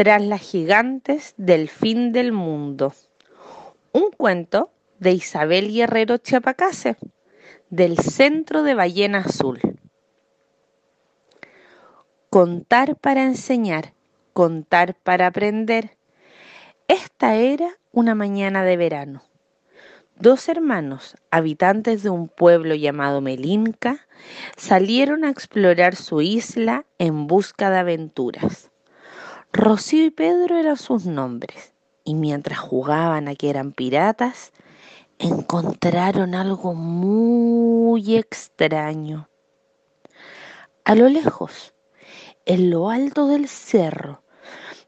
tras las gigantes del fin del mundo. Un cuento de Isabel Guerrero Chiapacase, del Centro de Ballena Azul. Contar para enseñar, contar para aprender. Esta era una mañana de verano. Dos hermanos, habitantes de un pueblo llamado Melinca, salieron a explorar su isla en busca de aventuras. Rocío y Pedro eran sus nombres, y mientras jugaban a que eran piratas, encontraron algo muy extraño. A lo lejos, en lo alto del cerro,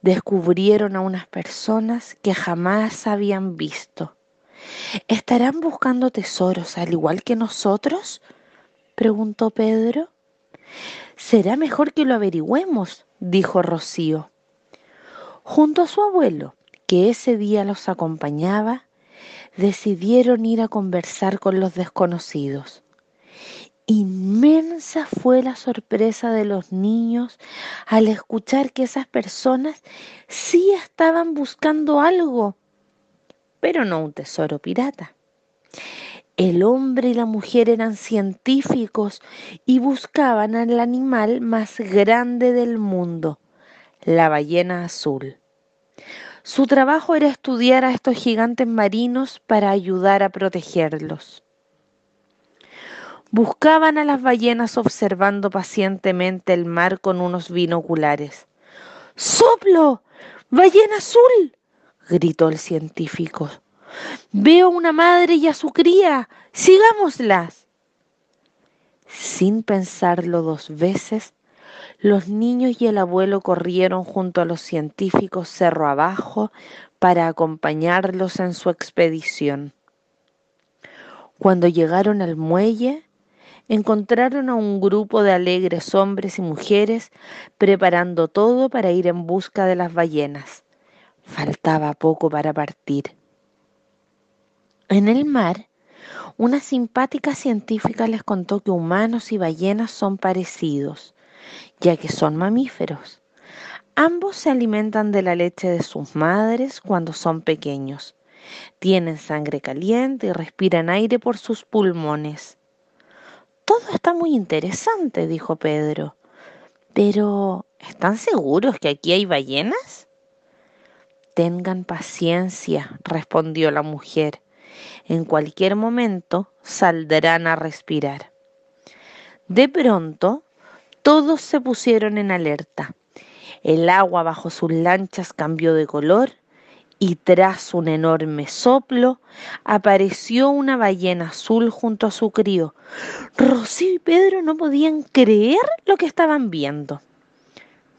descubrieron a unas personas que jamás habían visto. ¿Estarán buscando tesoros al igual que nosotros? preguntó Pedro. Será mejor que lo averigüemos, dijo Rocío. Junto a su abuelo, que ese día los acompañaba, decidieron ir a conversar con los desconocidos. Inmensa fue la sorpresa de los niños al escuchar que esas personas sí estaban buscando algo, pero no un tesoro pirata. El hombre y la mujer eran científicos y buscaban al animal más grande del mundo, la ballena azul. Su trabajo era estudiar a estos gigantes marinos para ayudar a protegerlos. Buscaban a las ballenas observando pacientemente el mar con unos binoculares. ¡Soplo! ¡Ballena azul! gritó el científico. Veo a una madre y a su cría. Sigámoslas. Sin pensarlo dos veces, los niños y el abuelo corrieron junto a los científicos cerro abajo para acompañarlos en su expedición. Cuando llegaron al muelle, encontraron a un grupo de alegres hombres y mujeres preparando todo para ir en busca de las ballenas. Faltaba poco para partir. En el mar, una simpática científica les contó que humanos y ballenas son parecidos ya que son mamíferos. Ambos se alimentan de la leche de sus madres cuando son pequeños. Tienen sangre caliente y respiran aire por sus pulmones. Todo está muy interesante, dijo Pedro. Pero, ¿están seguros que aquí hay ballenas? Tengan paciencia, respondió la mujer. En cualquier momento saldrán a respirar. De pronto todos se pusieron en alerta. El agua bajo sus lanchas cambió de color y tras un enorme soplo apareció una ballena azul junto a su crío. Rocío y Pedro no podían creer lo que estaban viendo.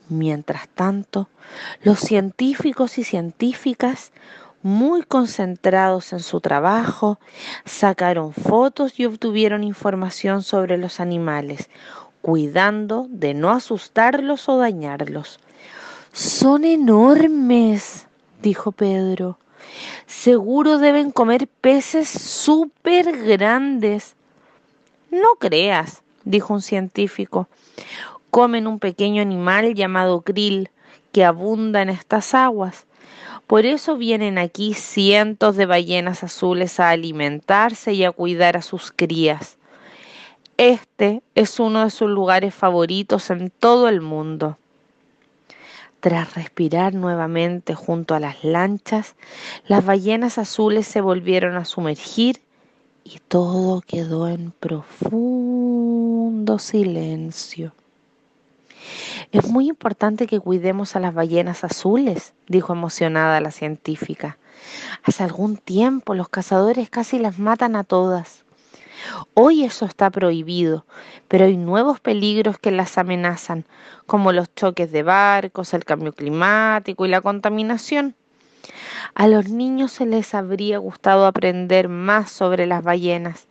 Mientras tanto, los científicos y científicas, muy concentrados en su trabajo, sacaron fotos y obtuvieron información sobre los animales, cuidando de no asustarlos o dañarlos. Son enormes, dijo Pedro. Seguro deben comer peces súper grandes. No creas, dijo un científico. Comen un pequeño animal llamado krill que abunda en estas aguas. Por eso vienen aquí cientos de ballenas azules a alimentarse y a cuidar a sus crías. Este es uno de sus lugares favoritos en todo el mundo. Tras respirar nuevamente junto a las lanchas, las ballenas azules se volvieron a sumergir y todo quedó en profundo silencio. Es muy importante que cuidemos a las ballenas azules, dijo emocionada la científica. Hace algún tiempo los cazadores casi las matan a todas. Hoy eso está prohibido, pero hay nuevos peligros que las amenazan, como los choques de barcos, el cambio climático y la contaminación. A los niños se les habría gustado aprender más sobre las ballenas,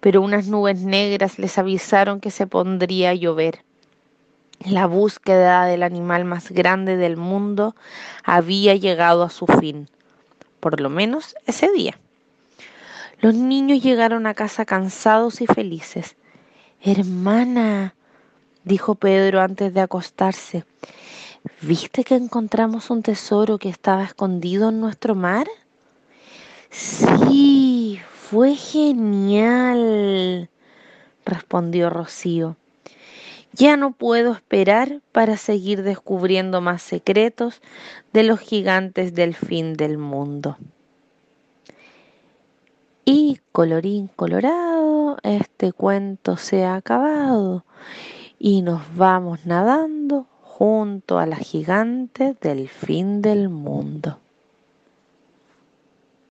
pero unas nubes negras les avisaron que se pondría a llover. La búsqueda del animal más grande del mundo había llegado a su fin, por lo menos ese día. Los niños llegaron a casa cansados y felices. Hermana, dijo Pedro antes de acostarse, ¿Viste que encontramos un tesoro que estaba escondido en nuestro mar? Sí, fue genial, respondió Rocío. Ya no puedo esperar para seguir descubriendo más secretos de los gigantes del fin del mundo. Y colorín colorado, este cuento se ha acabado y nos vamos nadando junto a la gigante del fin del mundo.